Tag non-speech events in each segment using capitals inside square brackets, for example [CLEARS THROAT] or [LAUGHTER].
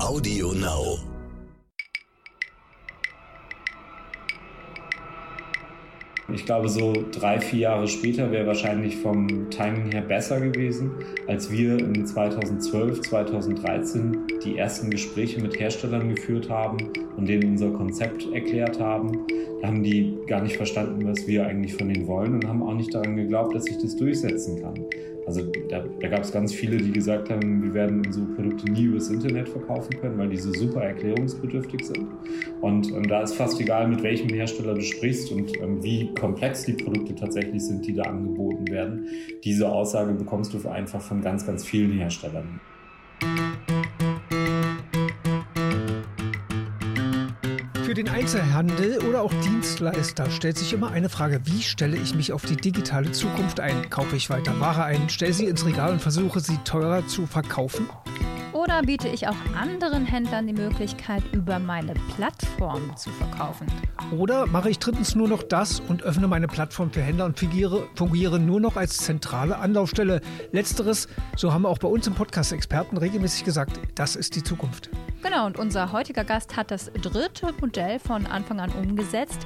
Audio Now. Ich glaube, so drei, vier Jahre später wäre wahrscheinlich vom Timing her besser gewesen, als wir in 2012, 2013 die ersten Gespräche mit Herstellern geführt haben und denen unser Konzept erklärt haben. Da haben die gar nicht verstanden, was wir eigentlich von denen wollen und haben auch nicht daran geglaubt, dass ich das durchsetzen kann. Also da, da gab es ganz viele, die gesagt haben, wir werden unsere Produkte nie übers Internet verkaufen können, weil die so super erklärungsbedürftig sind. Und ähm, da ist fast egal, mit welchem Hersteller du sprichst und ähm, wie komplex die Produkte tatsächlich sind, die da angeboten werden. Diese Aussage bekommst du einfach von ganz, ganz vielen Herstellern. Für den Einzelhandel oder auch Dienstleister stellt sich immer eine Frage, wie stelle ich mich auf die digitale Zukunft ein? Kaufe ich weiter Ware ein, stelle sie ins Regal und versuche sie teurer zu verkaufen? Oder biete ich auch anderen Händlern die Möglichkeit, über meine Plattform zu verkaufen? Oder mache ich drittens nur noch das und öffne meine Plattform für Händler und fungiere, fungiere nur noch als zentrale Anlaufstelle? Letzteres, so haben auch bei uns im Podcast Experten regelmäßig gesagt, das ist die Zukunft. Genau, und unser heutiger Gast hat das dritte Modell von Anfang an umgesetzt.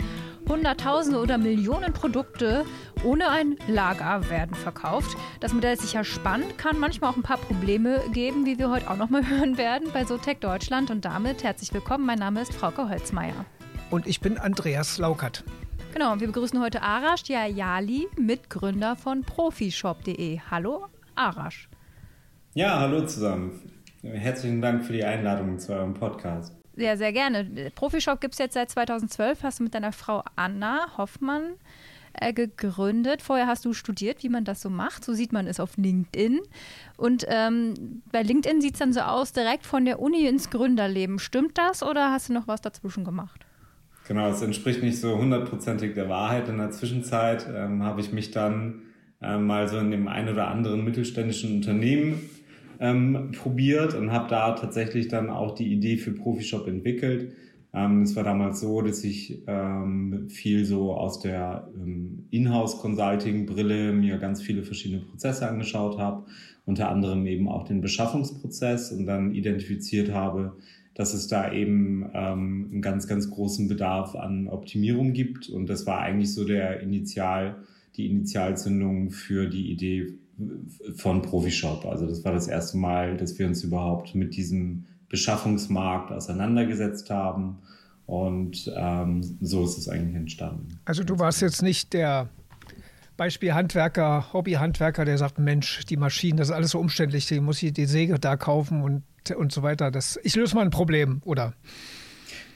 Hunderttausende oder Millionen Produkte ohne ein Lager werden verkauft. Das Modell ist sicher spannend, kann manchmal auch ein paar Probleme geben, wie wir heute auch noch mal [LAUGHS] hören werden bei Sotec Deutschland. Und damit herzlich willkommen. Mein Name ist Frauke Holzmeier. Und ich bin Andreas Laukert. Genau, und wir begrüßen heute Arash Diayali, Mitgründer von Profishop.de. Hallo, Arash. Ja, hallo zusammen. Herzlichen Dank für die Einladung zu eurem Podcast. Ja, sehr gerne. Profishop gibt es jetzt seit 2012. Hast du mit deiner Frau Anna Hoffmann äh, gegründet. Vorher hast du studiert, wie man das so macht. So sieht man es auf LinkedIn. Und ähm, bei LinkedIn sieht es dann so aus, direkt von der Uni ins Gründerleben. Stimmt das oder hast du noch was dazwischen gemacht? Genau, es entspricht nicht so hundertprozentig der Wahrheit. In der Zwischenzeit ähm, habe ich mich dann ähm, mal so in dem ein oder anderen mittelständischen Unternehmen ähm, probiert und habe da tatsächlich dann auch die Idee für Profishop entwickelt. Ähm, es war damals so, dass ich ähm, viel so aus der ähm, Inhouse-Consulting-Brille mir ganz viele verschiedene Prozesse angeschaut habe, unter anderem eben auch den Beschaffungsprozess und dann identifiziert habe, dass es da eben ähm, einen ganz, ganz großen Bedarf an Optimierung gibt. Und das war eigentlich so der Initial, die Initialzündung für die Idee von Profishop. Also das war das erste Mal, dass wir uns überhaupt mit diesem Beschaffungsmarkt auseinandergesetzt haben. Und ähm, so ist es eigentlich entstanden. Also du warst jetzt nicht der Beispiel Handwerker, Hobbyhandwerker, der sagt, Mensch, die Maschinen, das ist alles so umständlich, die muss ich die Säge da kaufen und, und so weiter. Das, ich löse mal ein Problem, oder?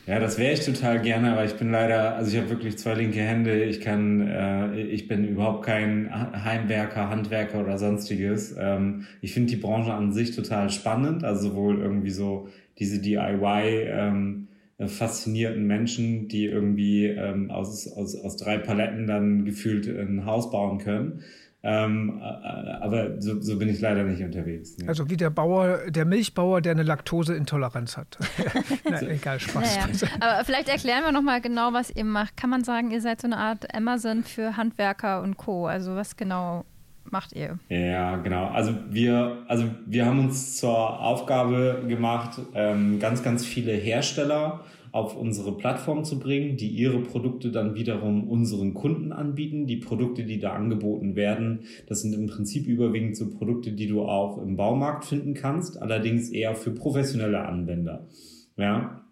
Ja, das wäre ich total gerne, aber ich bin leider, also ich habe wirklich zwei linke Hände. Ich kann, äh, ich bin überhaupt kein Heimwerker, Handwerker oder sonstiges. Ähm, ich finde die Branche an sich total spannend, also sowohl irgendwie so diese DIY ähm, faszinierten Menschen, die irgendwie ähm, aus, aus, aus drei Paletten dann gefühlt ein Haus bauen können. Ähm, äh, aber so, so, bin ich leider nicht unterwegs. Nee. Also wie der Bauer, der Milchbauer, der eine Laktoseintoleranz hat. [LAUGHS] Na, egal, Spaß. Naja. Aber vielleicht erklären wir nochmal genau, was ihr macht. Kann man sagen, ihr seid so eine Art Amazon für Handwerker und Co. Also was genau macht ihr? Ja, genau. Also wir, also wir haben uns zur Aufgabe gemacht, ähm, ganz, ganz viele Hersteller auf unsere Plattform zu bringen, die ihre Produkte dann wiederum unseren Kunden anbieten. Die Produkte, die da angeboten werden, das sind im Prinzip überwiegend so Produkte, die du auch im Baumarkt finden kannst, allerdings eher für professionelle Anwender. Ja,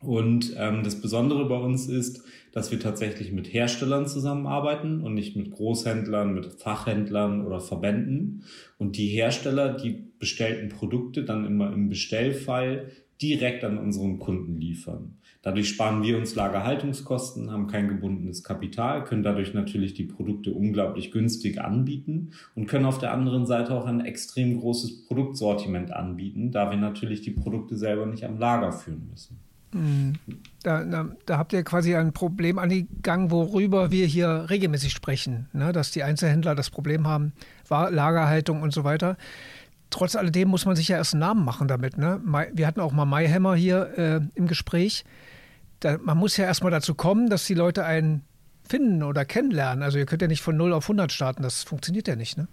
und ähm, das Besondere bei uns ist, dass wir tatsächlich mit Herstellern zusammenarbeiten und nicht mit Großhändlern, mit Fachhändlern oder Verbänden. Und die Hersteller, die bestellten Produkte dann immer im Bestellfall direkt an unseren Kunden liefern. Dadurch sparen wir uns Lagerhaltungskosten, haben kein gebundenes Kapital, können dadurch natürlich die Produkte unglaublich günstig anbieten und können auf der anderen Seite auch ein extrem großes Produktsortiment anbieten, da wir natürlich die Produkte selber nicht am Lager führen müssen. Hm. Da, da, da, habt ihr quasi ein Problem angegangen, worüber wir hier regelmäßig sprechen, ne? dass die Einzelhändler das Problem haben, Lagerhaltung und so weiter trotz alledem muss man sich ja erst einen Namen machen damit. Ne? Wir hatten auch mal Mayhammer hier äh, im Gespräch. Da, man muss ja erstmal dazu kommen, dass die Leute einen finden oder kennenlernen. Also ihr könnt ja nicht von 0 auf 100 starten, das funktioniert ja nicht. Ne?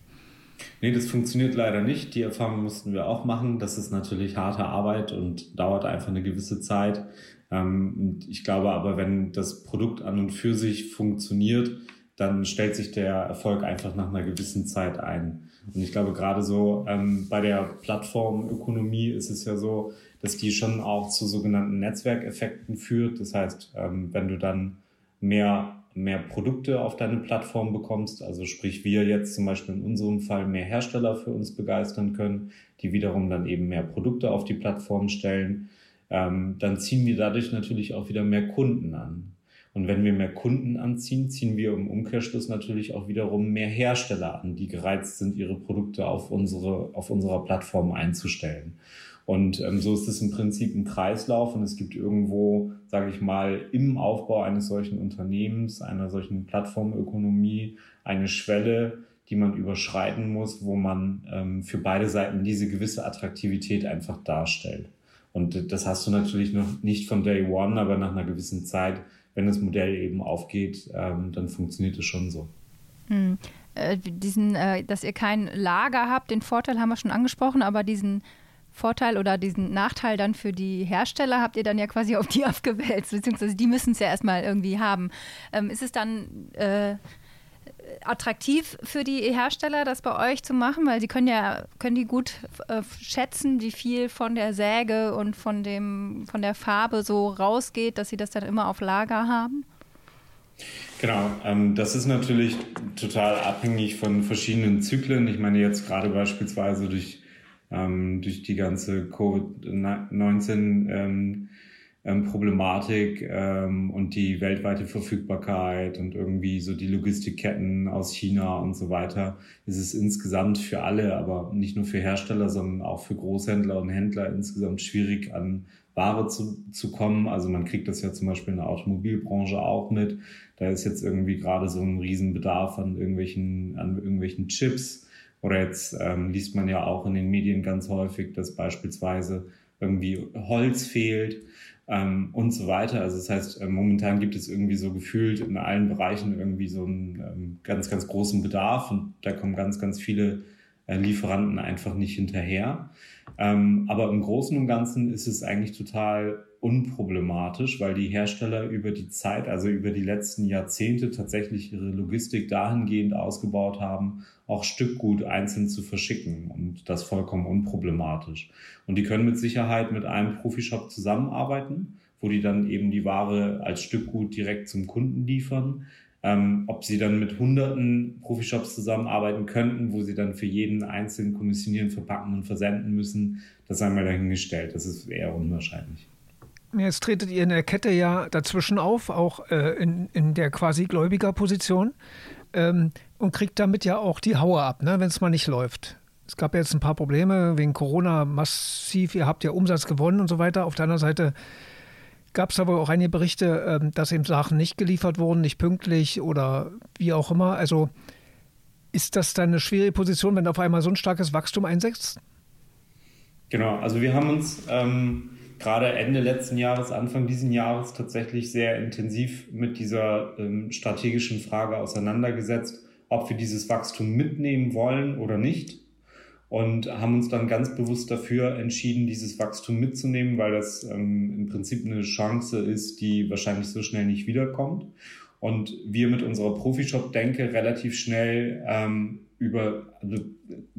Nee, das funktioniert leider nicht. Die Erfahrung mussten wir auch machen. Das ist natürlich harte Arbeit und dauert einfach eine gewisse Zeit. Ähm, ich glaube aber, wenn das Produkt an und für sich funktioniert, dann stellt sich der Erfolg einfach nach einer gewissen Zeit ein. Und ich glaube, gerade so ähm, bei der Plattformökonomie ist es ja so, dass die schon auch zu sogenannten Netzwerkeffekten führt. Das heißt, ähm, wenn du dann mehr, mehr Produkte auf deine Plattform bekommst, also sprich wir jetzt zum Beispiel in unserem Fall mehr Hersteller für uns begeistern können, die wiederum dann eben mehr Produkte auf die Plattform stellen, ähm, dann ziehen wir dadurch natürlich auch wieder mehr Kunden an. Und wenn wir mehr Kunden anziehen, ziehen wir im Umkehrschluss natürlich auch wiederum mehr Hersteller an, die gereizt sind, ihre Produkte auf, unsere, auf unserer Plattform einzustellen. Und ähm, so ist es im Prinzip ein Kreislauf und es gibt irgendwo, sage ich mal, im Aufbau eines solchen Unternehmens, einer solchen Plattformökonomie eine Schwelle, die man überschreiten muss, wo man ähm, für beide Seiten diese gewisse Attraktivität einfach darstellt. Und das hast du natürlich noch nicht von Day One, aber nach einer gewissen Zeit, wenn das Modell eben aufgeht, ähm, dann funktioniert es schon so. Hm. Äh, diesen, äh, dass ihr kein Lager habt, den Vorteil haben wir schon angesprochen, aber diesen Vorteil oder diesen Nachteil dann für die Hersteller habt ihr dann ja quasi auf die [LAUGHS] abgewälzt, beziehungsweise die müssen es ja erstmal irgendwie haben. Ähm, ist es dann äh, attraktiv für die Hersteller, das bei euch zu machen? Weil sie können ja, können die gut äh, schätzen, wie viel von der Säge und von dem, von der Farbe so rausgeht, dass sie das dann immer auf Lager haben? Genau, ähm, das ist natürlich total abhängig von verschiedenen Zyklen. Ich meine jetzt gerade beispielsweise durch, ähm, durch die ganze Covid-19 ähm, ähm, Problematik ähm, und die weltweite Verfügbarkeit und irgendwie so die Logistikketten aus China und so weiter, ist es insgesamt für alle, aber nicht nur für Hersteller, sondern auch für Großhändler und Händler insgesamt schwierig an Ware zu, zu kommen. Also man kriegt das ja zum Beispiel in der Automobilbranche auch mit. Da ist jetzt irgendwie gerade so ein Riesenbedarf an irgendwelchen, an irgendwelchen Chips. Oder jetzt ähm, liest man ja auch in den Medien ganz häufig, dass beispielsweise irgendwie Holz fehlt ähm, und so weiter. Also das heißt, äh, momentan gibt es irgendwie so gefühlt in allen Bereichen irgendwie so einen ähm, ganz, ganz großen Bedarf und da kommen ganz, ganz viele äh, Lieferanten einfach nicht hinterher. Ähm, aber im Großen und Ganzen ist es eigentlich total unproblematisch, weil die Hersteller über die Zeit, also über die letzten Jahrzehnte tatsächlich ihre Logistik dahingehend ausgebaut haben, auch Stückgut einzeln zu verschicken und das vollkommen unproblematisch. Und die können mit Sicherheit mit einem Profishop zusammenarbeiten, wo die dann eben die Ware als Stückgut direkt zum Kunden liefern. Ähm, ob sie dann mit hunderten Profishops zusammenarbeiten könnten, wo sie dann für jeden einzelnen kommissionieren, verpacken und versenden müssen, das sei mal dahingestellt. Das ist eher unwahrscheinlich. Jetzt tretet ihr in der Kette ja dazwischen auf, auch äh, in, in der quasi Gläubigerposition ähm, und kriegt damit ja auch die Haue ab, ne, wenn es mal nicht läuft. Es gab jetzt ein paar Probleme wegen Corona massiv, ihr habt ja Umsatz gewonnen und so weiter. Auf der anderen Seite gab es aber auch einige Berichte, ähm, dass eben Sachen nicht geliefert wurden, nicht pünktlich oder wie auch immer. Also ist das dann eine schwierige Position, wenn auf einmal so ein starkes Wachstum einsetzt? Genau, also wir haben uns ähm, gerade Ende letzten Jahres, Anfang diesen Jahres tatsächlich sehr intensiv mit dieser ähm, strategischen Frage auseinandergesetzt, ob wir dieses Wachstum mitnehmen wollen oder nicht. Und haben uns dann ganz bewusst dafür entschieden, dieses Wachstum mitzunehmen, weil das ähm, im Prinzip eine Chance ist, die wahrscheinlich so schnell nicht wiederkommt. Und wir mit unserer Profishop-Denke relativ schnell ähm, über, also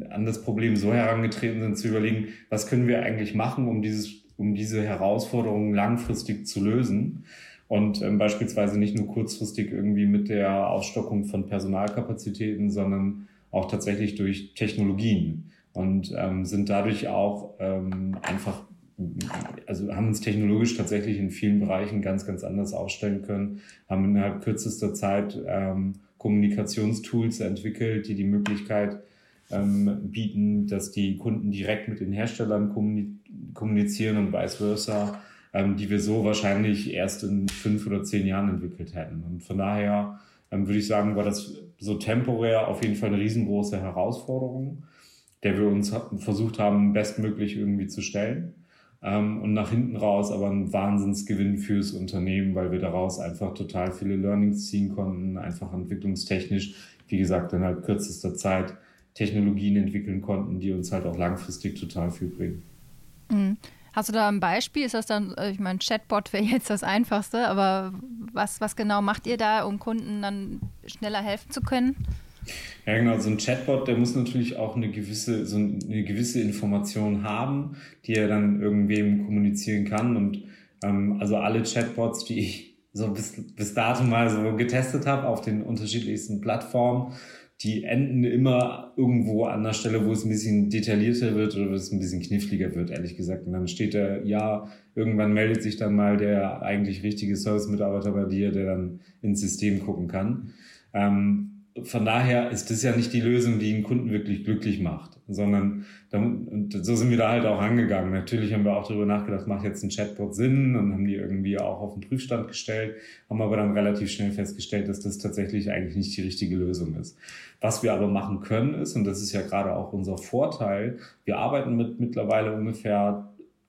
an das Problem so herangetreten sind, zu überlegen, was können wir eigentlich machen, um dieses um diese Herausforderungen langfristig zu lösen. Und ähm, beispielsweise nicht nur kurzfristig irgendwie mit der Ausstockung von Personalkapazitäten, sondern auch tatsächlich durch Technologien. Und ähm, sind dadurch auch ähm, einfach, also haben uns technologisch tatsächlich in vielen Bereichen ganz, ganz anders aufstellen können, haben innerhalb kürzester Zeit ähm, Kommunikationstools entwickelt, die die Möglichkeit ähm, bieten, dass die Kunden direkt mit den Herstellern kommunizieren und vice versa, ähm, die wir so wahrscheinlich erst in fünf oder zehn Jahren entwickelt hätten. Und von daher ähm, würde ich sagen, war das so temporär auf jeden Fall eine riesengroße Herausforderung, der wir uns versucht haben, bestmöglich irgendwie zu stellen. Ähm, und nach hinten raus aber ein Wahnsinnsgewinn fürs Unternehmen, weil wir daraus einfach total viele Learnings ziehen konnten, einfach entwicklungstechnisch, wie gesagt, innerhalb kürzester Zeit Technologien entwickeln konnten, die uns halt auch langfristig total viel bringen. Mhm. Hast du da ein Beispiel? Ist das dann, äh, ich meine, Chatbot wäre [LAUGHS] jetzt das Einfachste, aber was, was genau macht ihr da, um Kunden dann schneller helfen zu können? Ja, genau. So ein Chatbot, der muss natürlich auch eine gewisse, so eine gewisse Information haben, die er dann irgendwem kommunizieren kann. Und ähm, also alle Chatbots, die ich so bis, bis dato mal so getestet habe auf den unterschiedlichsten Plattformen, die enden immer irgendwo an der Stelle, wo es ein bisschen detaillierter wird oder wo es ein bisschen kniffliger wird, ehrlich gesagt. Und dann steht da, ja, irgendwann meldet sich dann mal der eigentlich richtige Service-Mitarbeiter bei dir, der dann ins System gucken kann. Ähm, von daher ist das ja nicht die Lösung, die einen Kunden wirklich glücklich macht, sondern und so sind wir da halt auch angegangen. Natürlich haben wir auch darüber nachgedacht, macht jetzt ein Chatbot Sinn und haben die irgendwie auch auf den Prüfstand gestellt, haben aber dann relativ schnell festgestellt, dass das tatsächlich eigentlich nicht die richtige Lösung ist. Was wir aber machen können ist, und das ist ja gerade auch unser Vorteil, wir arbeiten mit mittlerweile ungefähr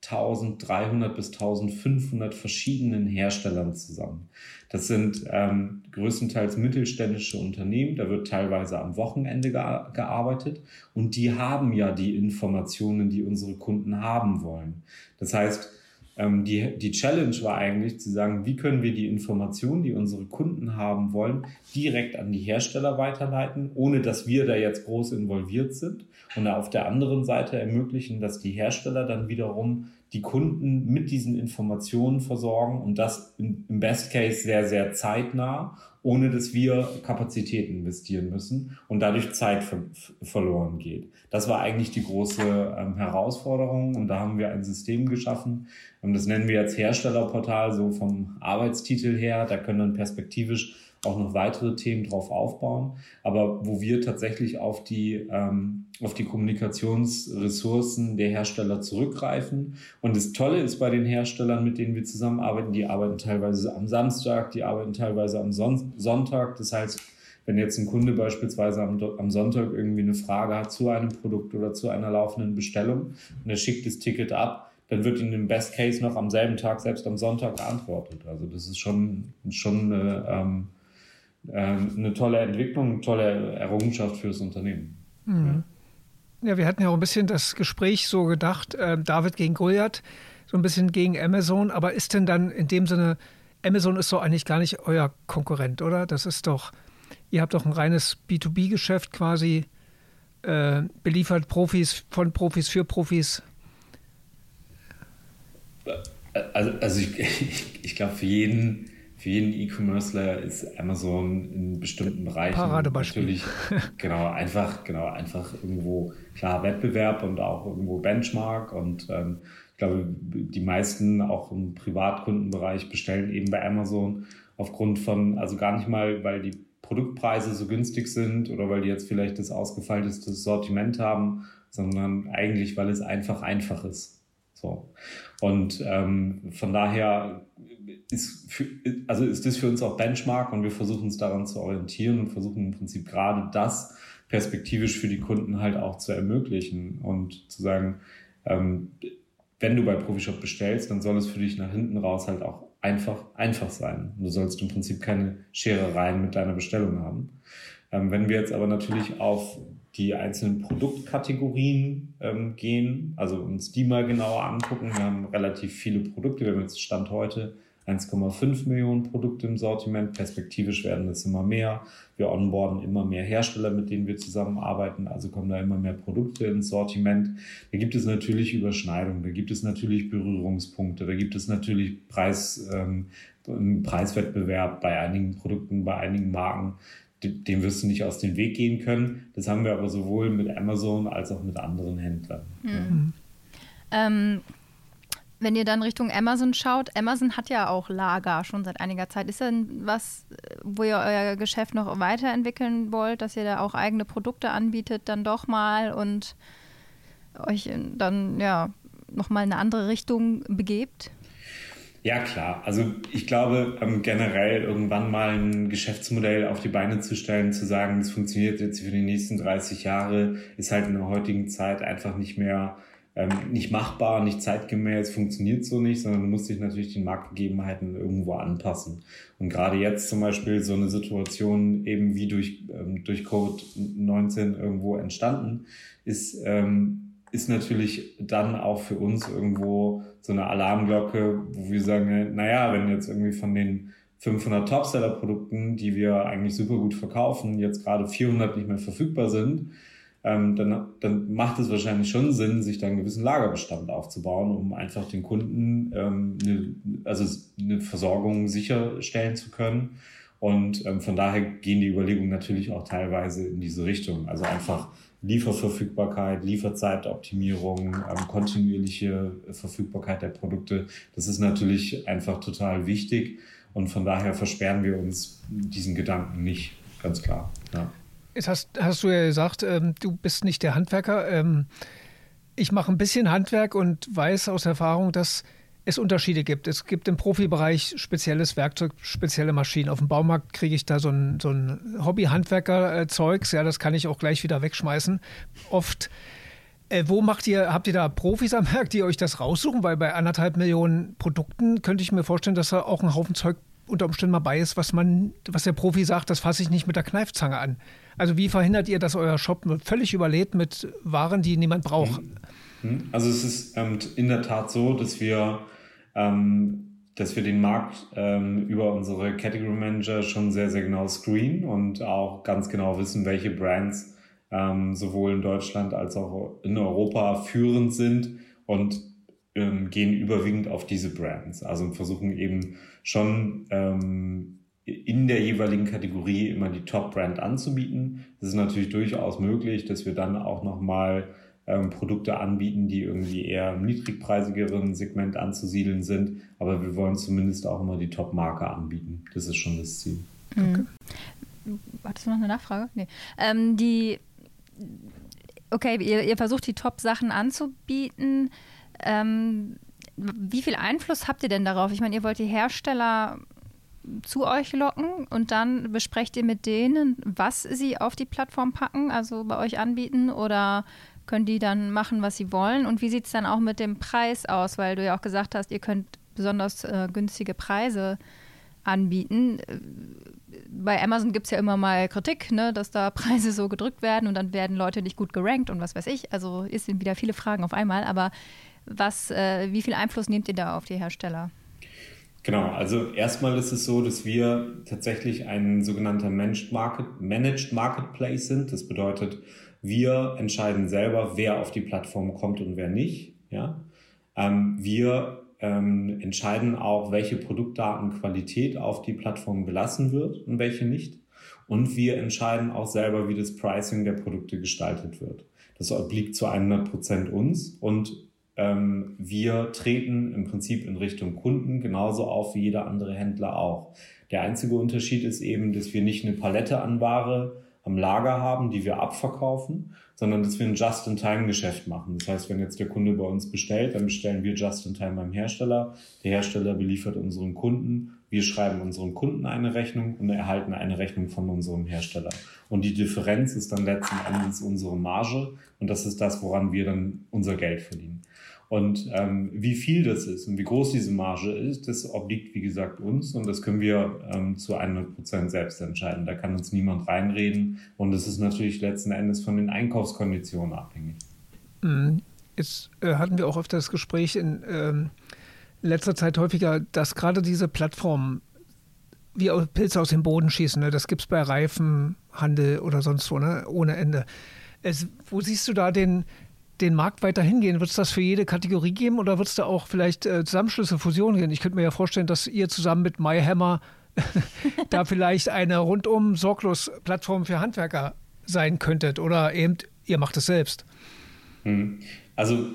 1300 bis 1500 verschiedenen Herstellern zusammen. Das sind ähm, größtenteils mittelständische Unternehmen, da wird teilweise am Wochenende gearbeitet und die haben ja die Informationen, die unsere Kunden haben wollen. Das heißt, ähm, die, die Challenge war eigentlich zu sagen, wie können wir die Informationen, die unsere Kunden haben wollen, direkt an die Hersteller weiterleiten, ohne dass wir da jetzt groß involviert sind. Und auf der anderen Seite ermöglichen, dass die Hersteller dann wiederum die Kunden mit diesen Informationen versorgen und das im Best Case sehr, sehr zeitnah, ohne dass wir Kapazitäten investieren müssen und dadurch Zeit ver verloren geht. Das war eigentlich die große ähm, Herausforderung und da haben wir ein System geschaffen. Ähm, das nennen wir jetzt Herstellerportal, so vom Arbeitstitel her. Da können dann perspektivisch auch noch weitere Themen drauf aufbauen, aber wo wir tatsächlich auf die, ähm, auf die Kommunikationsressourcen der Hersteller zurückgreifen. Und das Tolle ist bei den Herstellern, mit denen wir zusammenarbeiten, die arbeiten teilweise am Samstag, die arbeiten teilweise am Son Sonntag. Das heißt, wenn jetzt ein Kunde beispielsweise am, am, Sonntag irgendwie eine Frage hat zu einem Produkt oder zu einer laufenden Bestellung und er schickt das Ticket ab, dann wird ihnen im Best Case noch am selben Tag, selbst am Sonntag geantwortet. Also das ist schon, schon eine, ähm, eine tolle Entwicklung, eine tolle Errungenschaft fürs Unternehmen. Mhm. Ja. ja. wir hatten ja auch ein bisschen das Gespräch so gedacht, äh, David gegen Goliath, so ein bisschen gegen Amazon, aber ist denn dann in dem Sinne, Amazon ist doch eigentlich gar nicht euer Konkurrent, oder? Das ist doch, ihr habt doch ein reines B2B-Geschäft quasi, äh, beliefert Profis von Profis für Profis. Also, also ich, [LAUGHS] ich, ich glaube, für jeden für jeden E-Commercer ist Amazon in bestimmten Bereichen Paradebeispiel. natürlich [LAUGHS] genau einfach genau einfach irgendwo klar Wettbewerb und auch irgendwo Benchmark und ähm, ich glaube die meisten auch im Privatkundenbereich bestellen eben bei Amazon aufgrund von also gar nicht mal weil die Produktpreise so günstig sind oder weil die jetzt vielleicht das ausgefeilteste Sortiment haben, sondern eigentlich weil es einfach einfach ist. So und ähm, von daher ist, für, also ist das für uns auch Benchmark und wir versuchen uns daran zu orientieren und versuchen im Prinzip gerade das perspektivisch für die Kunden halt auch zu ermöglichen und zu sagen, ähm, wenn du bei Profishop bestellst, dann soll es für dich nach hinten raus halt auch einfach, einfach sein. Du sollst im Prinzip keine Scherereien mit deiner Bestellung haben. Ähm, wenn wir jetzt aber natürlich auf die einzelnen Produktkategorien ähm, gehen, also uns die mal genauer angucken, wir haben relativ viele Produkte, wir haben jetzt Stand heute 1,5 Millionen Produkte im Sortiment. Perspektivisch werden es immer mehr. Wir onboarden immer mehr Hersteller, mit denen wir zusammenarbeiten. Also kommen da immer mehr Produkte ins Sortiment. Da gibt es natürlich Überschneidungen, da gibt es natürlich Berührungspunkte, da gibt es natürlich Preis, ähm, Preiswettbewerb bei einigen Produkten, bei einigen Marken. Dem wirst du nicht aus dem Weg gehen können. Das haben wir aber sowohl mit Amazon als auch mit anderen Händlern. Mhm. Ja. Ähm, wenn ihr dann Richtung Amazon schaut, Amazon hat ja auch Lager schon seit einiger Zeit. Ist denn was, wo ihr euer Geschäft noch weiterentwickeln wollt, dass ihr da auch eigene Produkte anbietet, dann doch mal und euch dann ja nochmal in eine andere Richtung begebt? Ja, klar. Also ich glaube, ähm, generell irgendwann mal ein Geschäftsmodell auf die Beine zu stellen, zu sagen, es funktioniert jetzt für die nächsten 30 Jahre, ist halt in der heutigen Zeit einfach nicht mehr ähm, nicht machbar, nicht zeitgemäß, funktioniert so nicht, sondern du musst dich natürlich den Marktgegebenheiten irgendwo anpassen. Und gerade jetzt zum Beispiel so eine Situation eben wie durch, ähm, durch Covid-19 irgendwo entstanden, ist, ähm, ist natürlich dann auch für uns irgendwo so eine Alarmglocke, wo wir sagen, naja, wenn jetzt irgendwie von den 500 Topseller-Produkten, die wir eigentlich super gut verkaufen, jetzt gerade 400 nicht mehr verfügbar sind, ähm, dann, dann macht es wahrscheinlich schon Sinn, sich da einen gewissen Lagerbestand aufzubauen, um einfach den Kunden ähm, eine, also eine Versorgung sicherstellen zu können. Und ähm, von daher gehen die Überlegungen natürlich auch teilweise in diese Richtung. Also einfach Lieferverfügbarkeit, Lieferzeitoptimierung, ähm, kontinuierliche Verfügbarkeit der Produkte. Das ist natürlich einfach total wichtig. Und von daher versperren wir uns diesen Gedanken nicht, ganz klar. Ja. Jetzt hast, hast du ja gesagt, ähm, du bist nicht der Handwerker. Ähm, ich mache ein bisschen Handwerk und weiß aus Erfahrung, dass es Unterschiede gibt. Es gibt im Profibereich spezielles Werkzeug, spezielle Maschinen. Auf dem Baumarkt kriege ich da so ein, so ein Hobby-Handwerker-Zeugs. Ja, das kann ich auch gleich wieder wegschmeißen. Oft. Äh, wo macht ihr, habt ihr da Profis am Werk, die euch das raussuchen? Weil bei anderthalb Millionen Produkten könnte ich mir vorstellen, dass da auch ein Haufen Zeug unter Umständen mal bei ist, was man, was der Profi sagt, das fasse ich nicht mit der Kneifzange an. Also wie verhindert ihr, dass euer Shop völlig überlädt mit Waren, die niemand braucht? Mhm. Mhm. Also es ist ähm, in der Tat so, dass wir, dass wir den Markt ähm, über unsere Category Manager schon sehr, sehr genau screenen und auch ganz genau wissen, welche Brands ähm, sowohl in Deutschland als auch in Europa führend sind und ähm, gehen überwiegend auf diese Brands. Also versuchen eben schon ähm, in der jeweiligen Kategorie immer die Top-Brand anzubieten. Das ist natürlich durchaus möglich, dass wir dann auch nochmal ähm, Produkte anbieten, die irgendwie eher im niedrigpreisigeren Segment anzusiedeln sind. Aber wir wollen zumindest auch immer die Top-Marke anbieten. Das ist schon das Ziel. Mhm. Hattest du noch eine Nachfrage? Nee. Ähm, die, okay, ihr, ihr versucht die Top-Sachen anzubieten. Ähm, wie viel Einfluss habt ihr denn darauf? Ich meine, ihr wollt die Hersteller zu euch locken und dann besprecht ihr mit denen, was sie auf die Plattform packen, also bei euch anbieten oder können die dann machen, was sie wollen? Und wie sieht es dann auch mit dem Preis aus? Weil du ja auch gesagt hast, ihr könnt besonders äh, günstige Preise anbieten. Bei Amazon gibt es ja immer mal Kritik, ne, dass da Preise so gedrückt werden und dann werden Leute nicht gut gerankt und was weiß ich. Also ist sind wieder viele Fragen auf einmal. Aber was, äh, wie viel Einfluss nehmt ihr da auf die Hersteller? Genau, also erstmal ist es so, dass wir tatsächlich ein sogenannter Managed, Market, Managed Marketplace sind. Das bedeutet, wir entscheiden selber, wer auf die Plattform kommt und wer nicht. Ja? Ähm, wir ähm, entscheiden auch, welche Produktdatenqualität auf die Plattform gelassen wird und welche nicht. Und wir entscheiden auch selber, wie das Pricing der Produkte gestaltet wird. Das obliegt zu 100 Prozent uns und ähm, wir treten im Prinzip in Richtung Kunden genauso auf wie jeder andere Händler auch. Der einzige Unterschied ist eben, dass wir nicht eine Palette an Ware am Lager haben, die wir abverkaufen, sondern dass wir ein Just-in-Time-Geschäft machen. Das heißt, wenn jetzt der Kunde bei uns bestellt, dann bestellen wir Just-in-Time beim Hersteller. Der Hersteller beliefert unseren Kunden. Wir schreiben unserem Kunden eine Rechnung und erhalten eine Rechnung von unserem Hersteller. Und die Differenz ist dann letzten Endes unsere Marge und das ist das, woran wir dann unser Geld verdienen. Und ähm, wie viel das ist und wie groß diese Marge ist, das obliegt, wie gesagt, uns und das können wir ähm, zu 100 Prozent selbst entscheiden. Da kann uns niemand reinreden und es ist natürlich letzten Endes von den Einkaufskonditionen abhängig. Mhm. Jetzt äh, hatten wir auch öfter das Gespräch in ähm, letzter Zeit häufiger, dass gerade diese Plattformen wie Pilze aus dem Boden schießen, ne? das gibt es bei Reifenhandel oder sonst wo, ne? ohne Ende. Es, wo siehst du da den, den Markt weiter hingehen? Wird es das für jede Kategorie geben oder wird es da auch vielleicht äh, Zusammenschlüsse, Fusionen geben? Ich könnte mir ja vorstellen, dass ihr zusammen mit MyHammer [LAUGHS] da vielleicht eine rundum sorglos Plattform für Handwerker sein könntet oder eben ihr macht es selbst. Hm. Also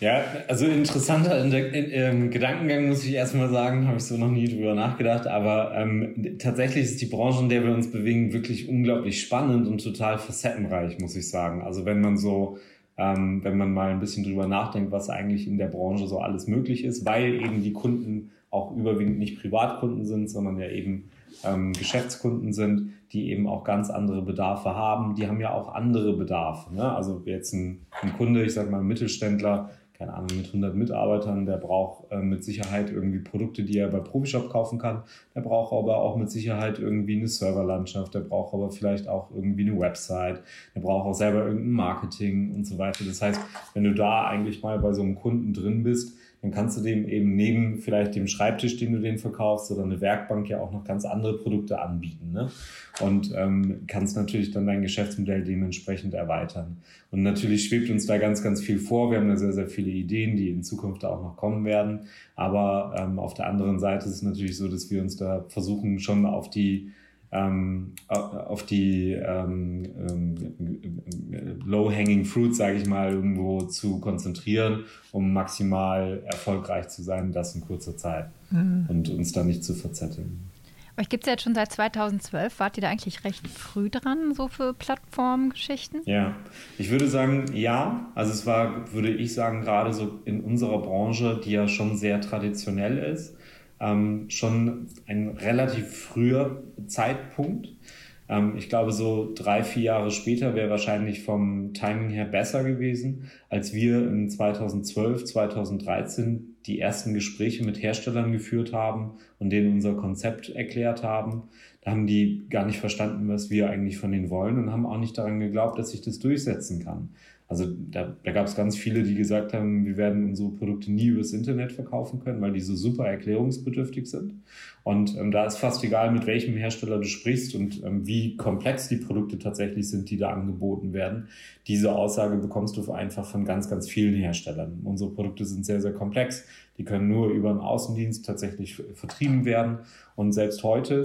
ja, also interessanter in der, in, ähm, Gedankengang muss ich erstmal sagen, habe ich so noch nie drüber nachgedacht, aber ähm, tatsächlich ist die Branche, in der wir uns bewegen, wirklich unglaublich spannend und total facettenreich, muss ich sagen. Also wenn man so, ähm, wenn man mal ein bisschen drüber nachdenkt, was eigentlich in der Branche so alles möglich ist, weil eben die Kunden auch überwiegend nicht Privatkunden sind, sondern ja eben ähm, Geschäftskunden sind, die eben auch ganz andere Bedarfe haben. Die haben ja auch andere Bedarfe. Ne? Also jetzt ein, ein Kunde, ich sage mal ein Mittelständler, keine Ahnung, mit 100 Mitarbeitern, der braucht äh, mit Sicherheit irgendwie Produkte, die er bei Profishop kaufen kann. Der braucht aber auch mit Sicherheit irgendwie eine Serverlandschaft, der braucht aber vielleicht auch irgendwie eine Website, der braucht auch selber irgendein Marketing und so weiter. Das heißt, wenn du da eigentlich mal bei so einem Kunden drin bist, dann kannst du dem eben neben vielleicht dem Schreibtisch, den du den verkaufst, oder eine Werkbank ja auch noch ganz andere Produkte anbieten. Ne? Und ähm, kannst natürlich dann dein Geschäftsmodell dementsprechend erweitern. Und natürlich schwebt uns da ganz, ganz viel vor. Wir haben da sehr, sehr viele Ideen, die in Zukunft auch noch kommen werden. Aber ähm, auf der anderen Seite ist es natürlich so, dass wir uns da versuchen, schon auf die ähm, auf die ähm, ähm, low-hanging fruit, sage ich mal, irgendwo zu konzentrieren, um maximal erfolgreich zu sein, das in kurzer Zeit mhm. und uns da nicht zu verzetteln. Euch gibt es ja jetzt schon seit 2012. Wart ihr da eigentlich recht früh dran, so für Plattformgeschichten? Ja, ich würde sagen, ja. Also es war, würde ich sagen, gerade so in unserer Branche, die ja schon sehr traditionell ist, ähm, schon ein relativ früher Zeitpunkt. Ähm, ich glaube, so drei, vier Jahre später wäre wahrscheinlich vom Timing her besser gewesen, als wir in 2012, 2013 die ersten Gespräche mit Herstellern geführt haben und denen unser Konzept erklärt haben. Da haben die gar nicht verstanden, was wir eigentlich von denen wollen und haben auch nicht daran geglaubt, dass sich das durchsetzen kann. Also da, da gab es ganz viele, die gesagt haben, wir werden unsere Produkte nie übers Internet verkaufen können, weil die so super erklärungsbedürftig sind. Und ähm, da ist fast egal, mit welchem Hersteller du sprichst und ähm, wie komplex die Produkte tatsächlich sind, die da angeboten werden. Diese Aussage bekommst du einfach von ganz, ganz vielen Herstellern. Unsere Produkte sind sehr, sehr komplex. Die können nur über einen Außendienst tatsächlich vertrieben werden. Und selbst heute,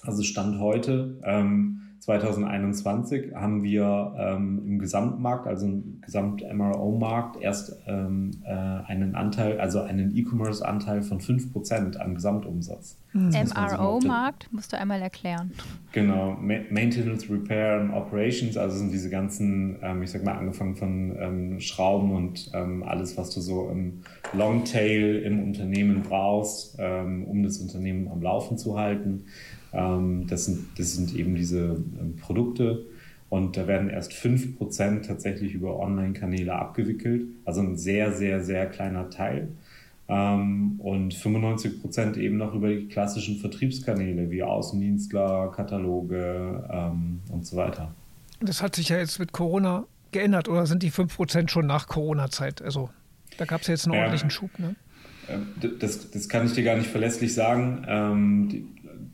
also Stand heute, ähm, 2021 haben wir ähm, im Gesamtmarkt, also im Gesamt-MRO-Markt, erst ähm, äh, einen Anteil, also einen E-Commerce-Anteil von 5% am Gesamtumsatz. MRO-Markt musst du einmal erklären. Genau, Ma Maintenance, Repair and Operations, also sind diese ganzen, ähm, ich sag mal, angefangen von ähm, Schrauben und ähm, alles, was du so im Longtail im Unternehmen brauchst, ähm, um das Unternehmen am Laufen zu halten. Ähm, das, sind, das sind eben diese ähm, Produkte. Und da werden erst 5% tatsächlich über Online-Kanäle abgewickelt. Also ein sehr, sehr, sehr kleiner Teil. Ähm, und 95% eben noch über die klassischen Vertriebskanäle wie Außendienstler, Kataloge und so weiter. Das hat sich ja jetzt mit Corona geändert oder sind die 5% schon nach Corona-Zeit? Also da gab es jetzt einen ordentlichen Schub, ne? Das, das kann ich dir gar nicht verlässlich sagen.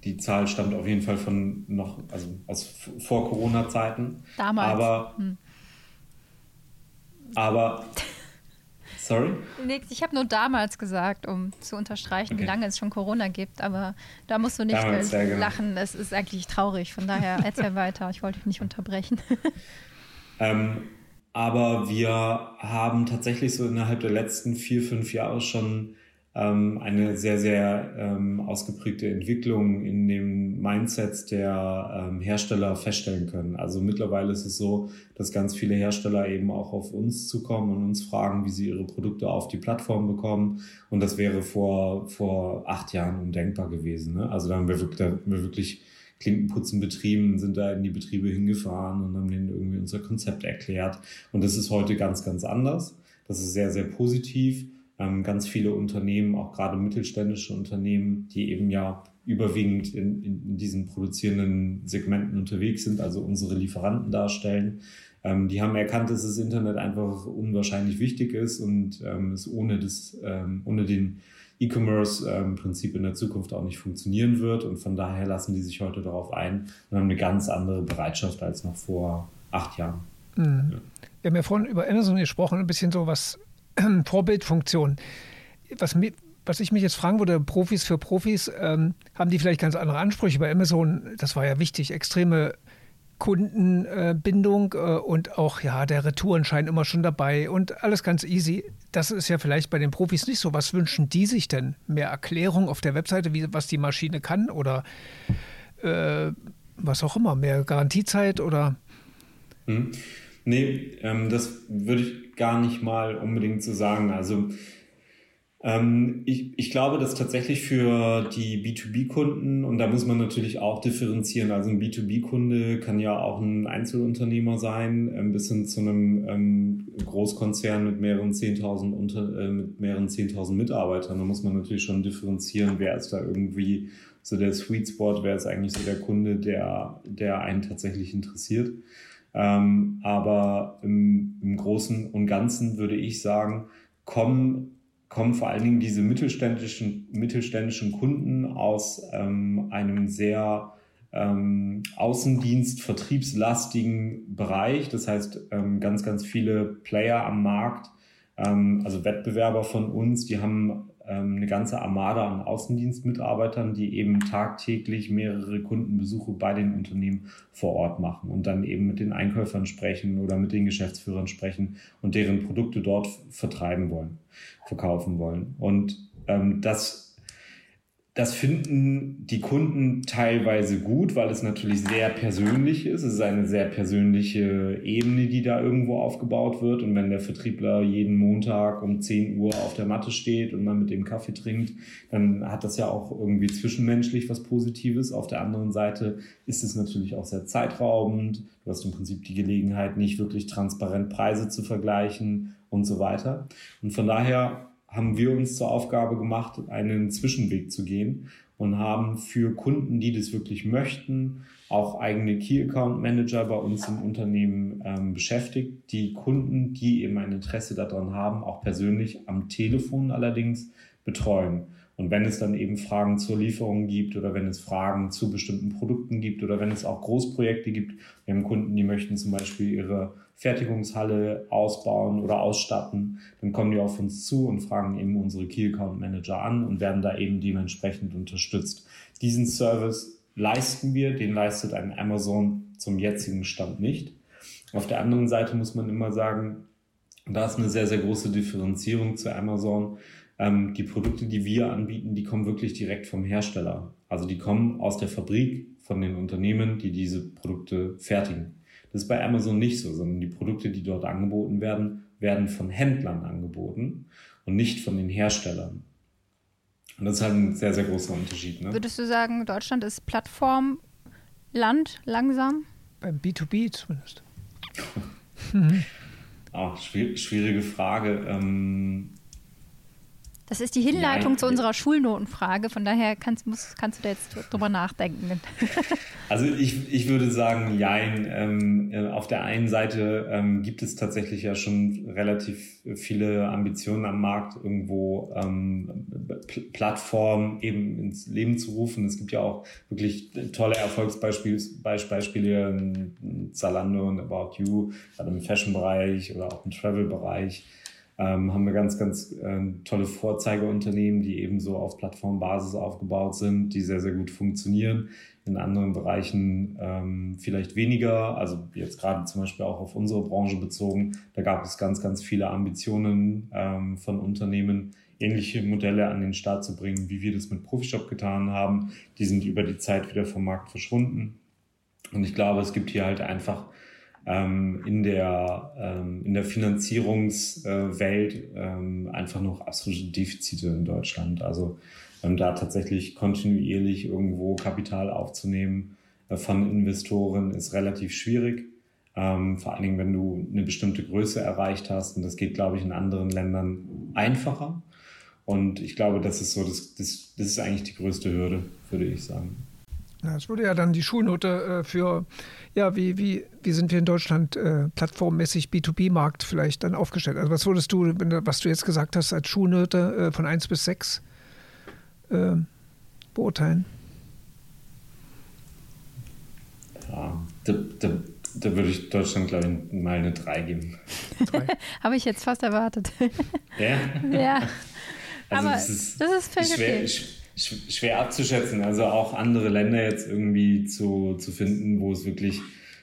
Die, Zahl stammt auf jeden Fall von noch, also aus vor Corona-Zeiten. Damals. Aber, hm. aber [LAUGHS] sorry? Ich habe nur damals gesagt, um zu unterstreichen, okay. wie lange es schon Corona gibt, aber da musst du nicht damals, ja, genau. lachen. Es ist eigentlich traurig. Von daher [LAUGHS] erzähl weiter. Ich wollte dich nicht unterbrechen. [LAUGHS] ähm, aber wir haben tatsächlich so innerhalb der letzten vier, fünf Jahre schon ähm, eine sehr, sehr ähm, ausgeprägte Entwicklung in dem Mindset der ähm, Hersteller feststellen können. Also mittlerweile ist es so, dass ganz viele Hersteller eben auch auf uns zukommen und uns fragen, wie sie ihre Produkte auf die Plattform bekommen. Und das wäre vor, vor acht Jahren undenkbar gewesen. Ne? Also da haben wir wirklich, da haben wir wirklich Klinkenputzen betrieben, sind da in die Betriebe hingefahren und haben denen irgendwie unser Konzept erklärt. Und das ist heute ganz, ganz anders. Das ist sehr, sehr positiv ganz viele Unternehmen, auch gerade mittelständische Unternehmen, die eben ja überwiegend in, in diesen produzierenden Segmenten unterwegs sind, also unsere Lieferanten darstellen. Ähm, die haben erkannt, dass das Internet einfach unwahrscheinlich wichtig ist und ähm, es ohne, das, ähm, ohne den E-Commerce-Prinzip ähm, in der Zukunft auch nicht funktionieren wird. Und von daher lassen die sich heute darauf ein und haben eine ganz andere Bereitschaft als noch vor acht Jahren. Mhm. Ja. Wir haben ja vorhin über Amazon gesprochen, ein bisschen so, was [CLEARS THROAT] Vorbildfunktion. Was, was ich mich jetzt fragen würde, Profis für Profis, ähm, haben die vielleicht ganz andere Ansprüche? Bei Amazon, das war ja wichtig, extreme Kundenbindung äh, und auch ja der Retourenschein immer schon dabei und alles ganz easy. Das ist ja vielleicht bei den Profis nicht so. Was wünschen die sich denn? Mehr Erklärung auf der Webseite, wie, was die Maschine kann oder äh, was auch immer, mehr Garantiezeit oder? Hm. Nee, ähm, das würde ich gar nicht mal unbedingt so sagen. Also Ähm, ich, ich glaube, dass tatsächlich für die B2B-Kunden, und da muss man natürlich auch differenzieren, also ein B2B-Kunde kann ja auch ein Einzelunternehmer sein, ähm, bis hin zu einem ähm, Großkonzern mit mehreren 10.000 unter, äh, mit mehreren 10.000 Mitarbeitern. Da muss man natürlich schon differenzieren, wer ist da irgendwie so der Sweet Spot, wer ist eigentlich so der Kunde, der, der einen tatsächlich interessiert. Ähm, aber im, im Großen und Ganzen würde ich sagen, kommen kommen vor allen Dingen diese mittelständischen, mittelständischen Kunden aus ähm, einem sehr ähm, Außendienst, vertriebslastigen Bereich. Das heißt, ähm, ganz, ganz viele Player am Markt, ähm, also Wettbewerber von uns, die haben ähm, eine ganze Armada an Außendienstmitarbeitern, die eben tagtäglich mehrere Kundenbesuche bei den Unternehmen vor Ort machen und dann eben mit den Einkäufern sprechen oder mit den Geschäftsführern sprechen und deren Produkte dort vertreiben wollen, verkaufen wollen. Und ähm, das das finden die Kunden teilweise gut, weil es natürlich sehr persönlich ist. Es ist eine sehr persönliche Ebene, die da irgendwo aufgebaut wird. Und wenn der Vertriebler jeden Montag um 10 Uhr auf der Matte steht und man mit dem Kaffee trinkt, dann hat das ja auch irgendwie zwischenmenschlich was Positives. Auf der anderen Seite ist es natürlich auch sehr zeitraubend. Du hast im Prinzip die Gelegenheit, nicht wirklich transparent Preise zu vergleichen und so weiter. Und von daher haben wir uns zur Aufgabe gemacht, einen Zwischenweg zu gehen und haben für Kunden, die das wirklich möchten, auch eigene Key Account Manager bei uns im Unternehmen ähm, beschäftigt. Die Kunden, die eben ein Interesse daran haben, auch persönlich am Telefon allerdings betreuen. Und wenn es dann eben Fragen zur Lieferung gibt oder wenn es Fragen zu bestimmten Produkten gibt oder wenn es auch Großprojekte gibt, wir haben Kunden, die möchten zum Beispiel ihre Fertigungshalle ausbauen oder ausstatten, dann kommen die auf uns zu und fragen eben unsere Key Account Manager an und werden da eben dementsprechend unterstützt. Diesen Service leisten wir, den leistet ein Amazon zum jetzigen Stand nicht. Auf der anderen Seite muss man immer sagen, da ist eine sehr, sehr große Differenzierung zu Amazon. Ähm, die Produkte, die wir anbieten, die kommen wirklich direkt vom Hersteller. Also die kommen aus der Fabrik von den Unternehmen, die diese Produkte fertigen. Das ist bei Amazon nicht so, sondern die Produkte, die dort angeboten werden, werden von Händlern angeboten und nicht von den Herstellern. Und das ist halt ein sehr, sehr großer Unterschied. Ne? Würdest du sagen, Deutschland ist Plattformland langsam? Beim B2B zumindest. [LAUGHS] Auch schwierige Frage. Ähm, das ist die Hinleitung ja, zu unserer Schulnotenfrage, von daher kannst, musst, kannst du da jetzt drüber nachdenken. [LAUGHS] Also ich, ich würde sagen, jein. Ähm, äh, auf der einen Seite ähm, gibt es tatsächlich ja schon relativ viele Ambitionen am Markt, irgendwo ähm, Plattformen eben ins Leben zu rufen. Es gibt ja auch wirklich tolle Erfolgsbeispiele, Beispiele, Zalando und About You, gerade im Fashion-Bereich oder auch im Travel-Bereich ähm, haben wir ganz, ganz äh, tolle Vorzeigeunternehmen, die eben so auf Plattformbasis aufgebaut sind, die sehr, sehr gut funktionieren. In anderen Bereichen ähm, vielleicht weniger, also jetzt gerade zum Beispiel auch auf unsere Branche bezogen, da gab es ganz, ganz viele Ambitionen ähm, von Unternehmen, ähnliche Modelle an den Start zu bringen, wie wir das mit Profishop getan haben. Die sind über die Zeit wieder vom Markt verschwunden. Und ich glaube, es gibt hier halt einfach ähm, in, der, ähm, in der Finanzierungswelt ähm, einfach noch absolute Defizite in Deutschland. Also ähm, da tatsächlich kontinuierlich irgendwo Kapital aufzunehmen äh, von Investoren ist relativ schwierig. Ähm, vor allen Dingen, wenn du eine bestimmte Größe erreicht hast. Und das geht, glaube ich, in anderen Ländern einfacher. Und ich glaube, das ist so, das, das, das ist eigentlich die größte Hürde, würde ich sagen. Das würde ja dann die Schulnote äh, für, ja, wie, wie, wie sind wir in Deutschland äh, plattformmäßig B2B-Markt vielleicht dann aufgestellt? Also was würdest du, was du jetzt gesagt hast, als Schulnote äh, von 1 bis 6 äh, beurteilen? Ja, da, da, da, würde ich Deutschland, glaube ich, mal eine 3 geben. [LAUGHS] Habe ich jetzt fast erwartet. Ja? [LAUGHS] ja. Also Aber das ist, das ist völlig schwer, okay schwer abzuschätzen. Also auch andere Länder jetzt irgendwie zu, zu finden, wo es wirklich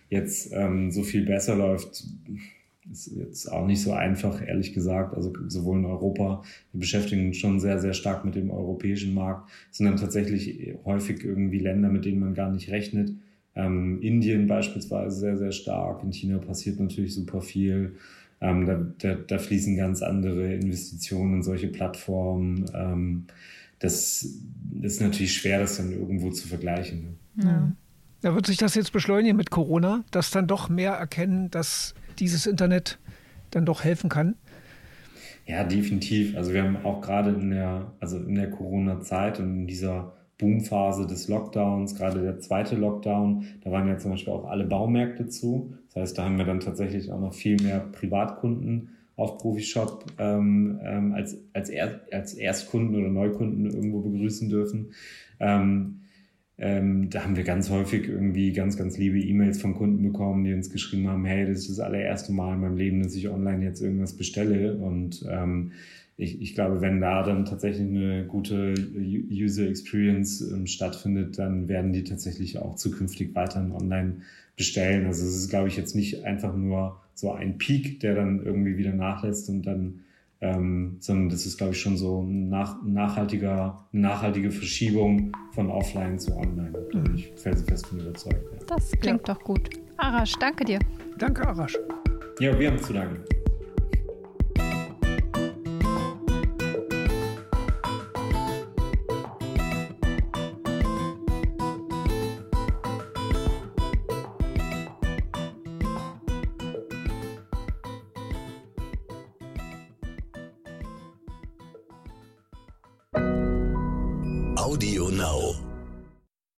jetzt ähm, so viel besser läuft, ist jetzt auch nicht so einfach, ehrlich gesagt. Also sowohl in Europa, wir beschäftigen uns schon sehr, sehr stark mit dem europäischen Markt, sind dann tatsächlich häufig irgendwie Länder, mit denen man gar nicht rechnet. Ähm, Indien beispielsweise sehr, sehr stark. In China passiert natürlich super viel. Ähm, da, da, da, fließen ganz andere Investitionen in solche Plattformen. Ähm, das, das, ist natürlich schwer, das dann irgendwo zu vergleichen. Ne? Ja. Da wird sich das jetzt beschleunigen mit Corona, dass dann doch mehr erkennen, dass dieses Internet dann doch helfen kann. Ja, definitiv. Also wir haben auch gerade in der, also in der Corona-Zeit und in dieser Boomphase des Lockdowns, gerade der zweite Lockdown, da waren ja zum Beispiel auch alle Baumärkte zu. Das heißt, da haben wir dann tatsächlich auch noch viel mehr Privatkunden auf Profishop ähm, ähm, als, als, er, als Erstkunden oder Neukunden irgendwo begrüßen dürfen. Ähm, ähm, da haben wir ganz häufig irgendwie ganz, ganz liebe E-Mails von Kunden bekommen, die uns geschrieben haben, hey, das ist das allererste Mal in meinem Leben, dass ich online jetzt irgendwas bestelle. Und ähm, ich, ich glaube, wenn da dann tatsächlich eine gute User Experience ähm, stattfindet, dann werden die tatsächlich auch zukünftig weiterhin online bestellen. Also es ist, glaube ich, jetzt nicht einfach nur so ein Peak, der dann irgendwie wieder nachlässt und dann, ähm, sondern das ist, glaube ich, schon so ein nach, nachhaltiger, eine nachhaltige Verschiebung von offline zu online. Da bin ich felsenfest von überzeugt. Ja. Das klingt ja. doch gut. Arash, danke dir. Danke, Arash. Ja, wir haben zu danken.